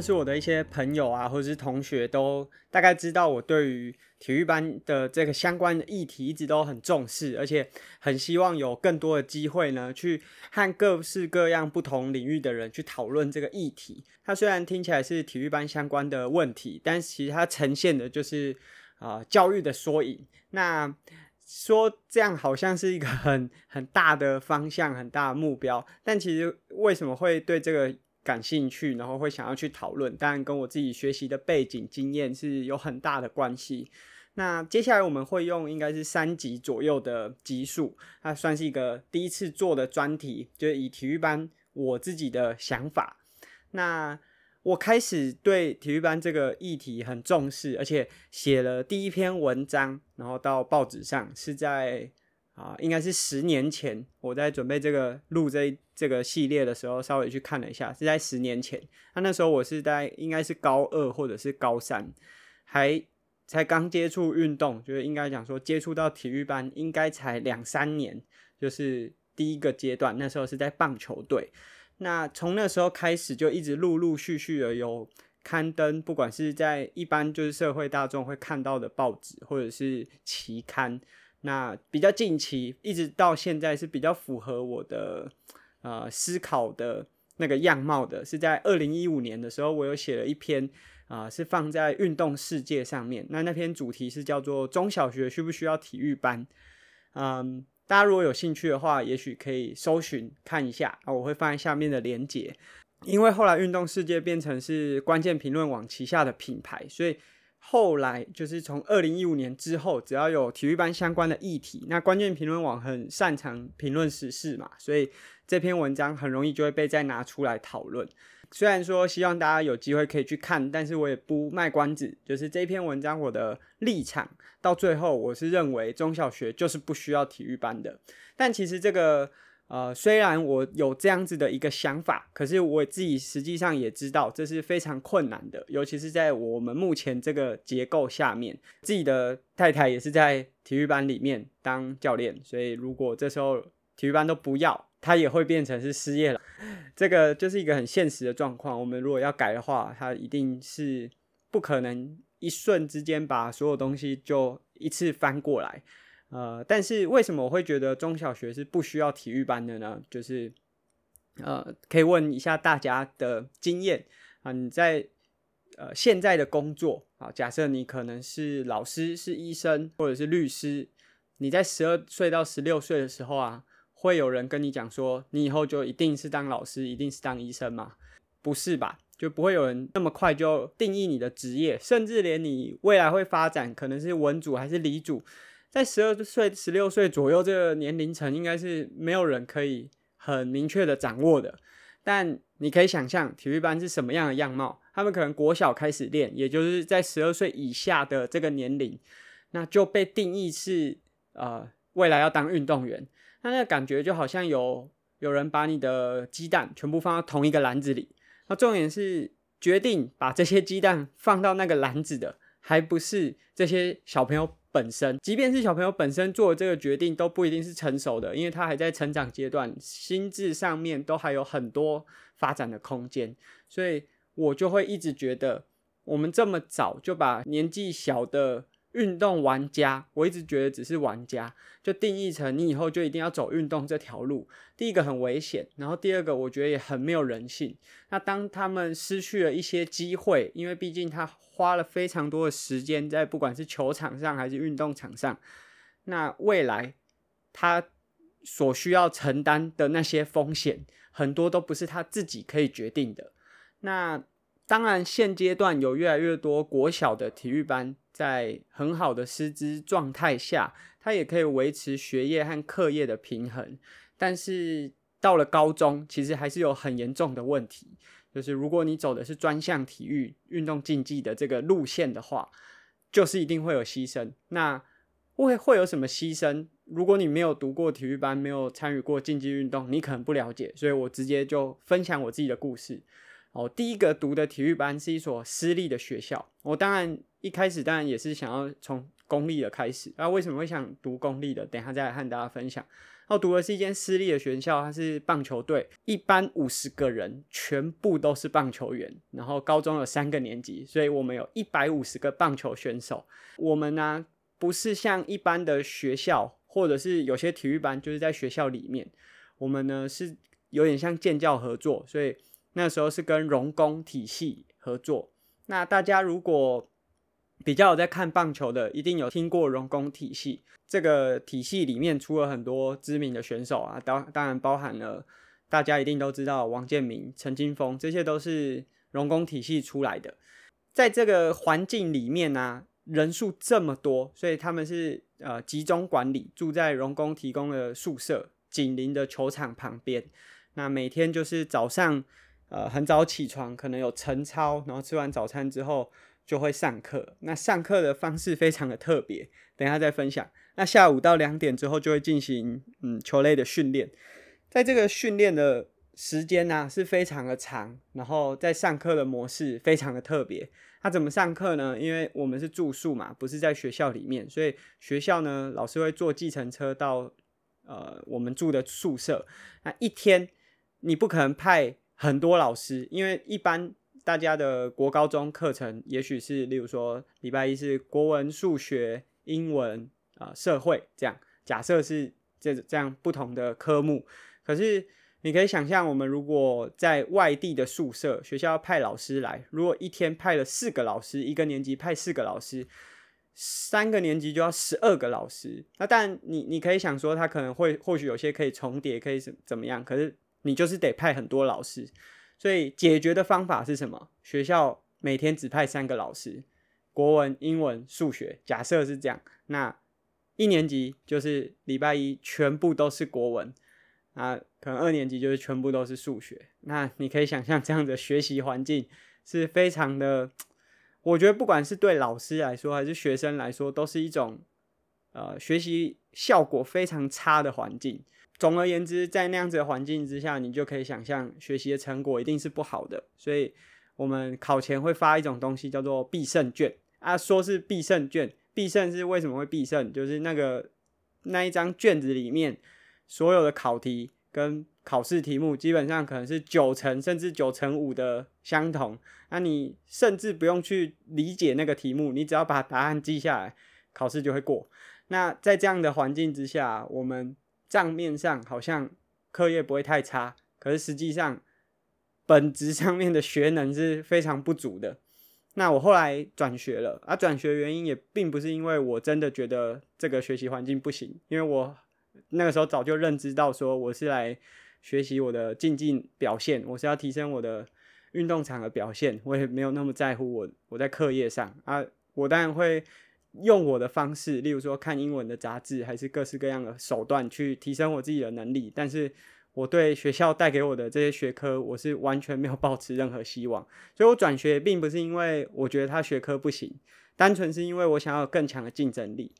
认识我的一些朋友啊，或者是同学，都大概知道我对于体育班的这个相关的议题一直都很重视，而且很希望有更多的机会呢，去和各式各样不同领域的人去讨论这个议题。它虽然听起来是体育班相关的问题，但其实它呈现的就是啊、教育的缩影。那说这样好像是一个很很大的方向、很大的目标，但其实为什么会对这个感兴趣，然后会想要去讨论，当然跟我自己学习的背景经验是有很大的关系。那接下来我们会用应该是三集左右的集数，它算是一个第一次做的专题，就是以体育班我自己的想法。那我开始对体育班这个议题很重视，而且写了第一篇文章，然后到报纸上是在。啊，应该是十年前，我在准备这个录这这个系列的时候，稍微去看了一下，是在十年前。那那时候我是在应该是高二或者是高三，还才刚接触运动，就是应该讲说接触到体育班，应该才两三年，就是第一个阶段。那时候是在棒球队。那从那时候开始，就一直陆陆续续的有刊登，不管是在一般就是社会大众会看到的报纸或者是期刊。那比较近期，一直到现在是比较符合我的呃思考的那个样貌的，是在二零一五年的时候，我有写了一篇啊、是放在《运动世界》上面。那那篇主题是叫做“中小学需不需要体育班”。嗯，大家如果有兴趣的话，也许可以搜寻看一下啊，我会放在下面的连结。因为后来《运动世界》变成是关键评论网旗下的品牌，所以。后来就是从二零一五年之后，只要有体育班相关的议题，那关键评论网很擅长评论时事嘛，所以这篇文章很容易就会被再拿出来讨论。虽然说希望大家有机会可以去看，但是我也不卖关子，就是这篇文章我的立场到最后，我是认为中小学就是不需要体育班的。但其实这个。呃，虽然我有这样子的一个想法，可是我自己实际上也知道这是非常困难的，尤其是在我们目前这个结构下面。自己的太太也是在体育班里面当教练，所以如果这时候体育班都不要，他也会变成是失业了。这个就是一个很现实的状况。我们如果要改的话，他一定是不可能一瞬之间把所有东西就一次翻过来。呃，但是为什么我会觉得中小学是不需要体育班的呢？就是，呃，可以问一下大家的经验啊，你在呃现在的工作啊，假设你可能是老师、是医生或者是律师，你在十二岁到十六岁的时候啊，会有人跟你讲说，你以后就一定是当老师，一定是当医生吗？不是吧？就不会有人那么快就定义你的职业，甚至连你未来会发展可能是文组还是理组。在十二岁、十六岁左右这个年龄层，应该是没有人可以很明确的掌握的。但你可以想象，体育班是什么样的样貌？他们可能国小开始练，也就是在十二岁以下的这个年龄，那就被定义是呃未来要当运动员。那那个感觉就好像有有人把你的鸡蛋全部放到同一个篮子里。那重点是决定把这些鸡蛋放到那个篮子的，还不是这些小朋友。本身，即便是小朋友本身做的这个决定，都不一定是成熟的，因为他还在成长阶段，心智上面都还有很多发展的空间，所以我就会一直觉得，我们这么早就把年纪小的。运动玩家，我一直觉得只是玩家，就定义成你以后就一定要走运动这条路。第一个很危险，然后第二个我觉得也很没有人性。那当他们失去了一些机会，因为毕竟他花了非常多的时间在不管是球场上还是运动场上，那未来他所需要承担的那些风险，很多都不是他自己可以决定的。那当然，现阶段有越来越多国小的体育班。在很好的师资状态下，他也可以维持学业和课业的平衡。但是到了高中，其实还是有很严重的问题，就是如果你走的是专项体育、运动竞技的这个路线的话，就是一定会有牺牲。那会会有什么牺牲？如果你没有读过体育班，没有参与过竞技运动，你可能不了解。所以我直接就分享我自己的故事。哦，第一个读的体育班是一所私立的学校。我当然一开始当然也是想要从公立的开始。那为什么会想读公立的？等一下再来和大家分享。我读的是一间私立的学校，它是棒球队，一班五十个人，全部都是棒球员。然后高中有三个年级，所以我们有一百五十个棒球选手。我们呢，不是像一般的学校，或者是有些体育班，就是在学校里面。我们呢是有点像建教合作，所以那时候是跟荣工体系合作。那大家如果比较有在看棒球的，一定有听过荣工体系。这个体系里面出了很多知名的选手啊，当当然包含了大家一定都知道王建民、陈金锋，这些都是荣工体系出来的。在这个环境里面呢、啊，人数这么多，所以他们是呃集中管理，住在荣工提供的宿舍，紧邻的球场旁边。那每天就是早上呃很早起床，可能有晨操，然后吃完早餐之后。就会上课，那上课的方式非常的特别，等一下再分享。那下午到两点之后就会进行嗯球类的训练，在这个训练的时间呢、是非常的长，然后在上课的模式非常的特别。他怎么上课呢？因为我们是住宿嘛，不是在学校里面，所以学校呢老师会坐计程车到呃我们住的宿舍。那一天你不可能派很多老师，因为一般。大家的国高中课程，也许是例如说礼拜一是国文、数学、英文啊、社会这样，假设是这这样不同的科目。可是你可以想象，我们如果在外地的宿舍，学校要派老师来，如果一天派了四个老师，一个年级派四个老师，三个年级就要十二个老师。那但，你你可以想说，他可能会或许有些可以重叠，可以怎怎么样？可是你就是得派很多老师。所以解决的方法是什么？学校每天只派三个老师，国文、英文、数学。假设是这样，那一年级就是礼拜一全部都是国文，啊，可能二年级就是全部都是数学。那你可以想象这样的学习环境是非常的，我觉得不管是对老师来说还是学生来说，都是一种呃学习效果非常差的环境。总而言之，在那样子的环境之下，你就可以想象学习的成果一定是不好的。所以，我们考前会发一种东西叫做必胜卷啊，说是必胜卷，必胜是为什么会必胜？就是那个那一张卷子里面所有的考题跟考试题目，基本上可能是九成甚至九成五的相同。那你甚至不用去理解那个题目，你只要把答案记下来，考试就会过。那在这样的环境之下，我们。账面上好像课业不会太差，可是实际上本质上面的学能是非常不足的。那我后来转学了，而、啊、转学原因也并不是因为我真的觉得这个学习环境不行，因为我那个时候早就认知到说我是来学习我的竞技表现，我是要提升我的运动场的表现，我也没有那么在乎我我在课业上啊，我当然会。用我的方式，例如说看英文的杂志，还是各式各样的手段去提升我自己的能力。但是我对学校带给我的这些学科，我是完全没有抱持任何希望。所以我转学并不是因为我觉得他学科不行，单纯是因为我想要更强的竞争力。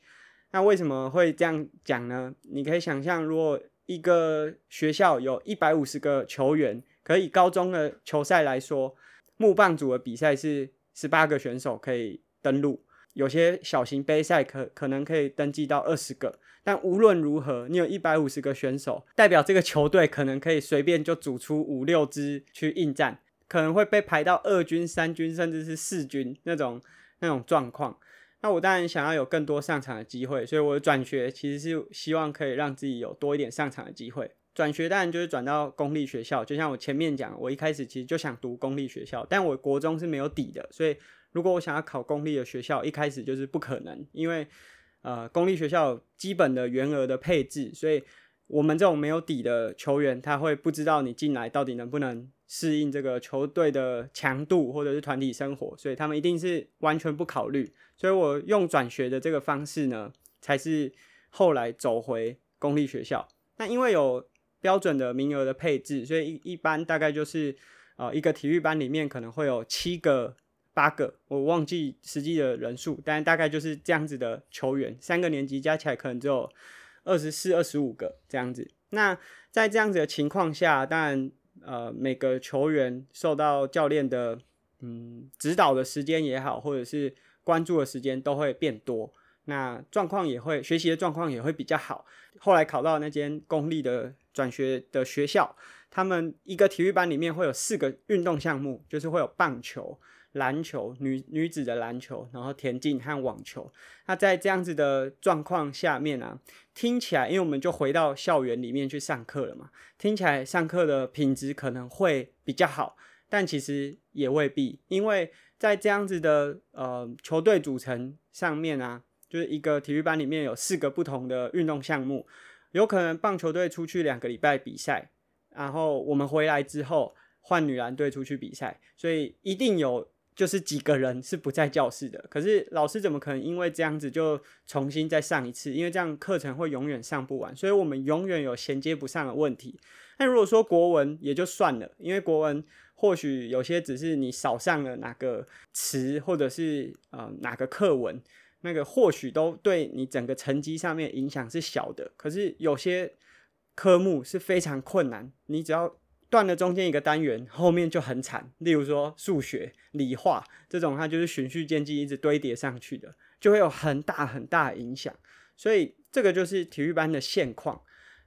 那为什么会这样讲呢？你可以想象，如果一个学校有一百五十个球员，可以高中的球赛来说，木棒组的比赛是十八个选手可以登录。有些小型杯赛可可能可以登记到二十个，但无论如何，你有一百五十个选手，代表这个球队可能可以随便就组出五六支去应战，可能会被排到二军、三军，甚至是四军那种那种状况。那我当然想要有更多上场的机会，所以我的转学其实是希望可以让自己有多一点上场的机会。转学当然就是转到公立学校，就像我前面讲，我一开始其实就想读公立学校，但我国中是没有底的，所以。如果我想要考公立的学校，一开始就是不可能，因为呃，公立学校基本的员额的配置，所以我们这种没有底的球员，他会不知道你进来到底能不能适应这个球队的强度或者是团体生活，所以他们一定是完全不考虑。所以我用转学的这个方式呢，才是后来走回公立学校。那因为有标准的名额的配置，所以一一般大概就是呃一个体育班里面可能会有七个。八个，我忘记实际的人数，但大概就是这样子的球员，三个年级加起来可能只有二十四、二十五个这样子。那在这样子的情况下，当然，呃，每个球员受到教练的嗯指导的时间也好，或者是关注的时间都会变多，那状况也会学习的状况也会比较好。后来考到那间公立的转学的学校，他们一个体育班里面会有四个运动项目，就是会有棒球。篮球，女女子的篮球，然后田径和网球。那在这样子的状况下面啊，听起来，因为我们就回到校园里面去上课了嘛，听起来上课的品质可能会比较好，但其实也未必，因为在这样子的呃球队组成上面啊，就是一个体育班里面有四个不同的运动项目，有可能棒球队出去两个礼拜比赛，然后我们回来之后换女篮队出去比赛，所以一定有。就是几个人是不在教室的，可是老师怎么可能因为这样子就重新再上一次？因为这样课程会永远上不完，所以我们永远有衔接不上的问题。那如果说国文也就算了，因为国文或许有些只是你少上了哪个词，或者是呃哪个课文，那个或许都对你整个成绩上面影响是小的。可是有些科目是非常困难，你只要。断了中间一个单元，后面就很惨。例如说数学、理化这种，它就是循序渐进，一直堆叠上去的，就会有很大很大的影响。所以这个就是体育班的现况。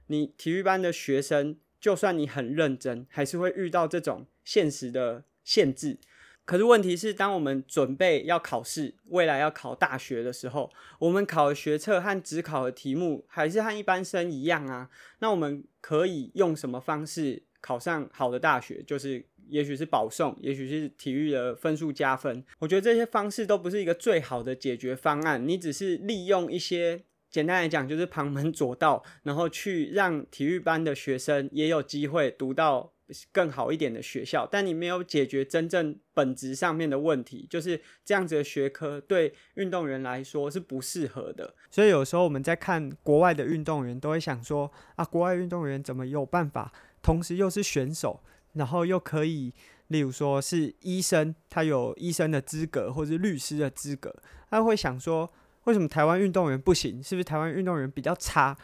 你体育班的学生，就算你很认真，还是会遇到这种现实的限制。可是问题是，当我们准备要考试，未来要考大学的时候，我们考的学测和指考的题目还是和一般生一样啊。那我们可以用什么方式？考上好的大学，就是也许是保送，也许是体育的分数加分。我觉得这些方式都不是一个最好的解决方案。你只是利用一些简单来讲，就是旁门左道，然后去让体育班的学生也有机会读到更好一点的学校。但你没有解决真正本质上面的问题，就是这样子的学科对运动员来说是不适合的。所以有时候我们在看国外的运动员，都会想说啊，国外运动员怎么有办法？同时又是选手，然后又可以，例如说是医生，他有医生的资格，或是律师的资格，他会想说，为什么台湾运动员不行？是不是台湾运动员比较差？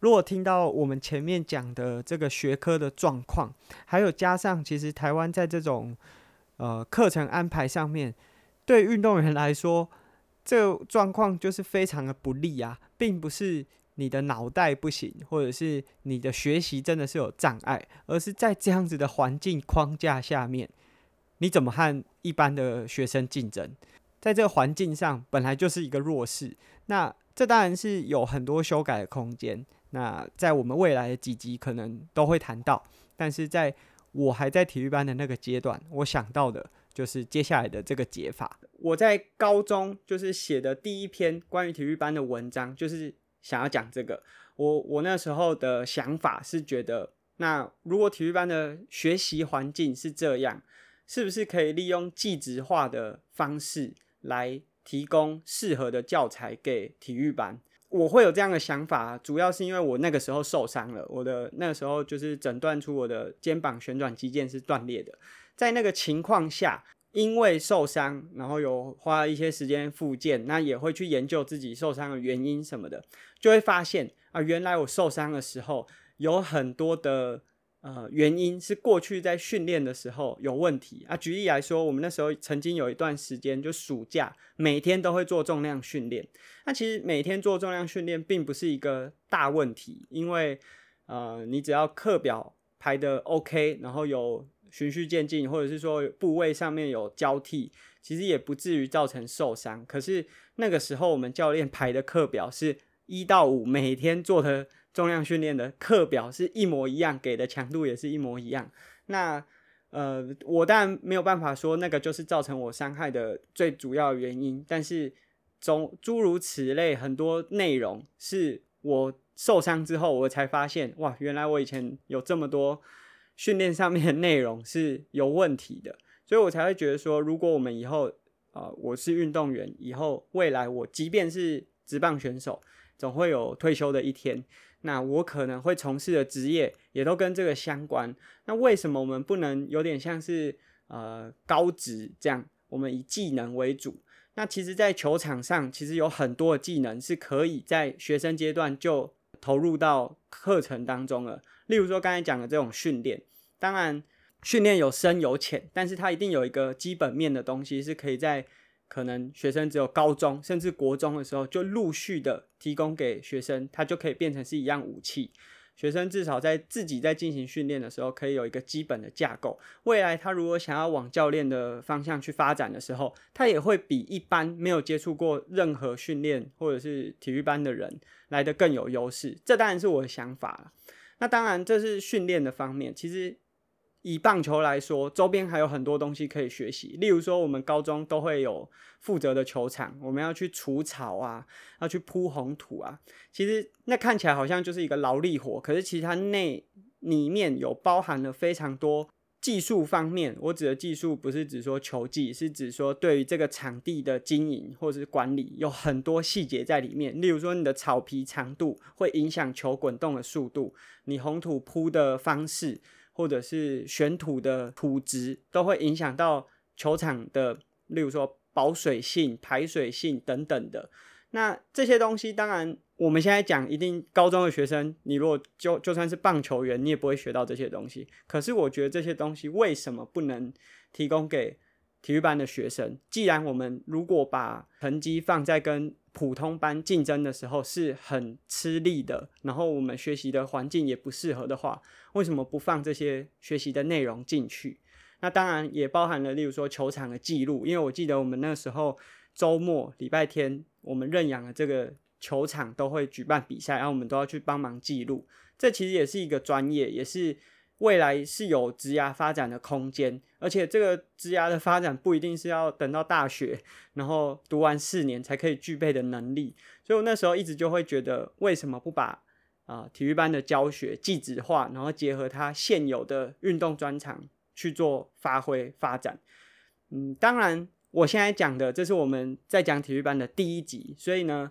如果听到我们前面讲的这个学科的状况，还有加上其实台湾在这种呃课程安排上面，对运动员来说，这个状况就是非常的不利啊，并不是。你的脑袋不行，或者是你的学习真的是有障碍，而是在这样子的环境框架下面，你怎么和一般的学生竞争？在这个环境上，本来就是一个弱势。那这当然是有很多修改的空间。那在我们未来的几集可能都会谈到，但是在我还在体育班的那个阶段，我想到的就是接下来的这个解法。我在高中就是写的第一篇关于体育班的文章，就是。想要讲这个，我我那时候的想法是觉得，那如果体育班的学习环境是这样，是不是可以利用计值化的方式来提供适合的教材给体育班？我会有这样的想法，主要是因为我那个时候受伤了，我的那个时候就是诊断出我的肩膀旋转肌腱是断裂的，在那个情况下。因为受伤，然后有花一些时间复健，那也会去研究自己受伤的原因什么的，就会发现啊，原来我受伤的时候有很多的呃原因是过去在训练的时候有问题啊。举例来说，我们那时候曾经有一段时间，就暑假每天都会做重量训练。那其实每天做重量训练并不是一个大问题，因为呃，你只要课表排的 OK，然后有。循序渐进，或者是说部位上面有交替，其实也不至于造成受伤。可是那个时候我们教练排的课表是一到五，每天做的重量训练的课表是一模一样，给的强度也是一模一样。那呃，我当然没有办法说那个就是造成我伤害的最主要原因，但是总诸如此类很多内容是我受伤之后我才发现，哇，原来我以前有这么多。训练上面的内容是有问题的，所以我才会觉得说，如果我们以后啊、我是运动员，以后未来我即便是职棒选手，总会有退休的一天，那我可能会从事的职业也都跟这个相关。那为什么我们不能有点像是呃高职这样？我们以技能为主。那其实，在球场上，其实有很多的技能是可以在学生阶段就投入到课程当中了。例如说，刚才讲的这种训练，当然训练有深有浅，但是它一定有一个基本面的东西，是可以在可能学生只有高中甚至国中的时候，就陆续的提供给学生，它就可以变成是一样武器。学生至少在自己在进行训练的时候，可以有一个基本的架构。未来他如果想要往教练的方向去发展的时候，他也会比一般没有接触过任何训练或者是体育班的人来得更有优势。这当然是我的想法了。那当然这是训练的方面，其实。以棒球来说，周边还有很多东西可以学习。例如说，我们高中都会有负责的球场，我们要去除草啊，要去铺红土啊。其实那看起来好像就是一个劳力活，可是其实它内里面有包含了非常多技术方面。我指的技术不是指说球技，是指说对于这个场地的经营或者是管理有很多细节在里面。例如说，你的草皮长度会影响球滚动的速度，你红土铺的方式。或者是选土的土质都会影响到球场的，例如说保水性、排水性等等的。那这些东西，当然我们现在讲，一定高中的学生，你如果就就算是棒球员，你也不会学到这些东西。可是我觉得这些东西为什么不能提供给体育班的学生？既然我们如果把成绩放在跟普通班竞争的时候是很吃力的，然后我们学习的环境也不适合的话，为什么不放这些学习的内容进去？那当然也包含了，例如说球场的记录，因为我记得我们那时候周末、礼拜天，我们认养的这个球场都会举办比赛，然后我们都要去帮忙记录。这其实也是一个专业，也是。未来是有职涯发展的空间，而且这个职涯的发展不一定是要等到大学，然后读完四年才可以具备的能力。所以我那时候一直就会觉得，为什么不把啊、体育班的教学技职化，然后结合他现有的运动专长去做发挥发展？嗯，当然我现在讲的这是我们在讲体育班的第一集，所以呢，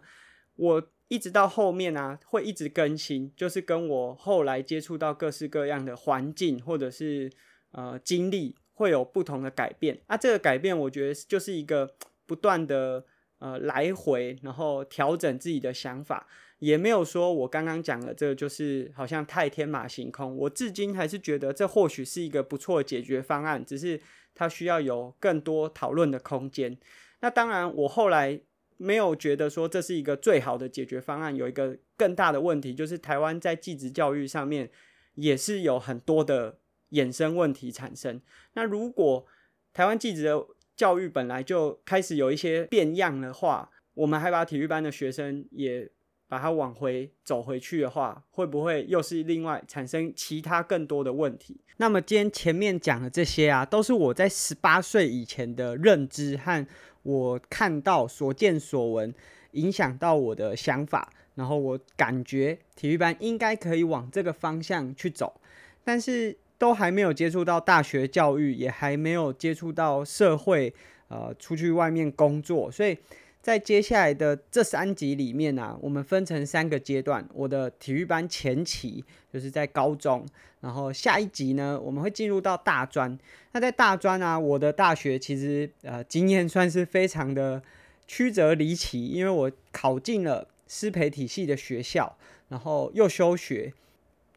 我。一直到后面啊，会一直更新，就是跟我后来接触到各式各样的环境或者是呃经历，会有不同的改变。啊，这个改变我觉得就是一个不断的呃来回，然后调整自己的想法，也没有说我刚刚讲的这个就是好像太天马行空。我至今还是觉得这或许是一个不错的解决方案，只是它需要有更多讨论的空间。那当然，我后来。没有觉得说这是一个最好的解决方案，有一个更大的问题，就是台湾在技职教育上面也是有很多的衍生问题产生。那如果台湾技职的教育本来就开始有一些变样的话，我们还把体育班的学生也把它往回走回去的话，会不会又是另外产生其他更多的问题？那么今天前面讲的这些啊，都是我在十八岁以前的认知和。我看到所见所闻，影响到我的想法，然后我感觉体育班应该可以往这个方向去走，但是都还没有接触到大学教育，也还没有接触到社会，呃，出去外面工作，所以。在接下来的这三集里面呢、我们分成三个阶段。我的体育班前期就是在高中，然后下一集呢，我们会进入到大专。那在大专啊，我的大学其实呃经验算是非常的曲折离奇，因为我考进了师培体系的学校，然后又休学，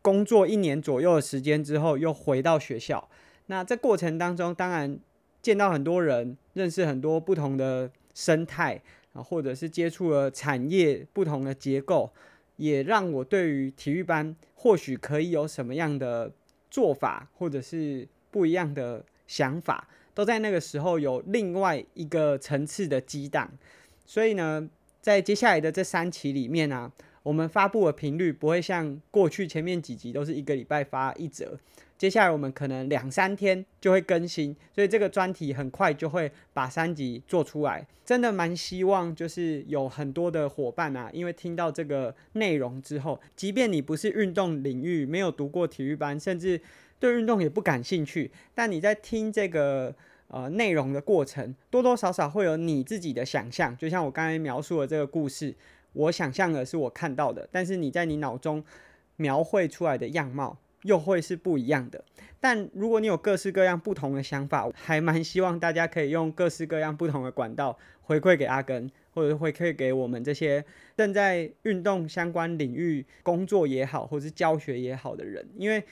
工作一年左右的时间之后又回到学校。那这过程当中，当然见到很多人，认识很多不同的生态。或者是接触了产业不同的结构，也让我对于体育班或许可以有什么样的做法，或者是不一样的想法，都在那个时候有另外一个层次的激荡。所以呢，在接下来的这三期里面呢、我们发布的频率不会像过去前面几集都是一个礼拜发一折。接下来我们可能两三天就会更新，所以这个专题很快就会把三集做出来。真的蛮希望就是有很多的伙伴啊，因为听到这个内容之后，即便你不是运动领域，没有读过体育班，甚至对运动也不感兴趣，但你在听这个呃内容的过程，多多少少会有你自己的想象。就像我刚才描述的这个故事，我想象的是我看到的，但是你在你脑中描绘出来的样貌。又会是不一样的。但如果你有各式各样不同的想法，还蛮希望大家可以用各式各样不同的管道回馈给阿根，或者回馈给我们这些正在运动相关领域工作也好，或是教学也好的人，因为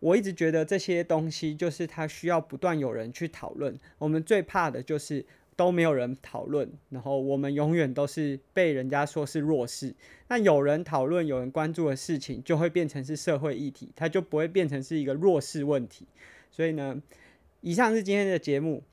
我一直觉得这些东西就是它需要不断有人去讨论。我们最怕的就是。都没有人讨论，然后我们永远都是被人家说是弱势。那有人讨论、有人关注的事情，就会变成是社会议题，它就不会变成是一个弱势问题。所以呢，以上是今天的节目，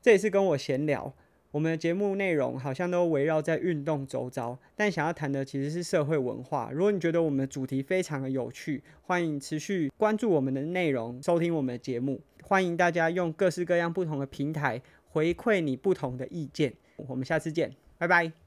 这也是跟我闲聊。我们的节目内容好像都围绕在运动周遭，但想要谈的其实是社会文化。如果你觉得我们的主题非常的有趣，欢迎持续关注我们的内容，收听我们的节目。欢迎大家用各式各样不同的平台。回馈你不同的意见，我们下次见，拜拜。